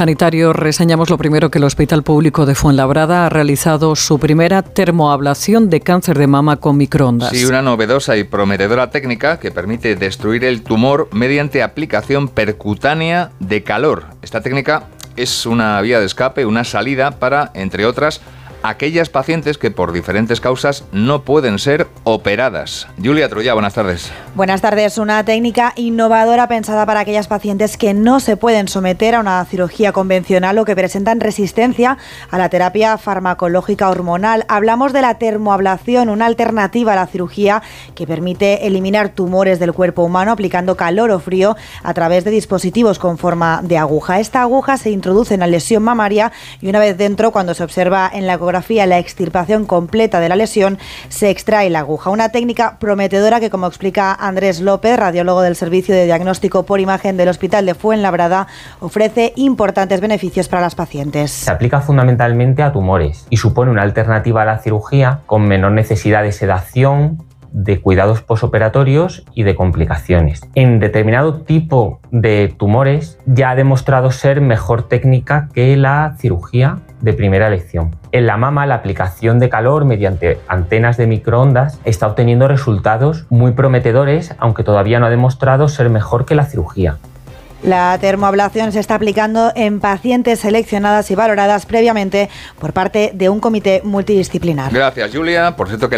Sanitario, reseñamos lo primero que el Hospital Público de Fuenlabrada ha realizado su primera termoablación de cáncer de mama con microondas. Sí, una novedosa y prometedora técnica que permite destruir el tumor mediante aplicación percutánea de calor. Esta técnica es una vía de escape, una salida para, entre otras, aquellas pacientes que por diferentes causas no pueden ser operadas. Julia Troya, buenas tardes. Buenas tardes. Una técnica innovadora pensada para aquellas pacientes que no se pueden someter a una cirugía convencional o que presentan resistencia a la terapia farmacológica hormonal. Hablamos de la termoablación, una alternativa a la cirugía que permite eliminar tumores del cuerpo humano aplicando calor o frío a través de dispositivos con forma de aguja. Esta aguja se introduce en la lesión mamaria y una vez dentro, cuando se observa en la la extirpación completa de la lesión, se extrae la aguja. Una técnica prometedora que, como explica Andrés López, radiólogo del Servicio de Diagnóstico por Imagen del Hospital de Fuenlabrada, ofrece importantes beneficios para las pacientes. Se aplica fundamentalmente a tumores y supone una alternativa a la cirugía con menor necesidad de sedación, de cuidados posoperatorios y de complicaciones. En determinado tipo de tumores ya ha demostrado ser mejor técnica que la cirugía de primera elección. En la mama, la aplicación de calor mediante antenas de microondas está obteniendo resultados muy prometedores, aunque todavía no ha demostrado ser mejor que la cirugía. La termoablación se está aplicando en pacientes seleccionadas y valoradas previamente por parte de un comité multidisciplinar. Gracias, Julia. Por cierto que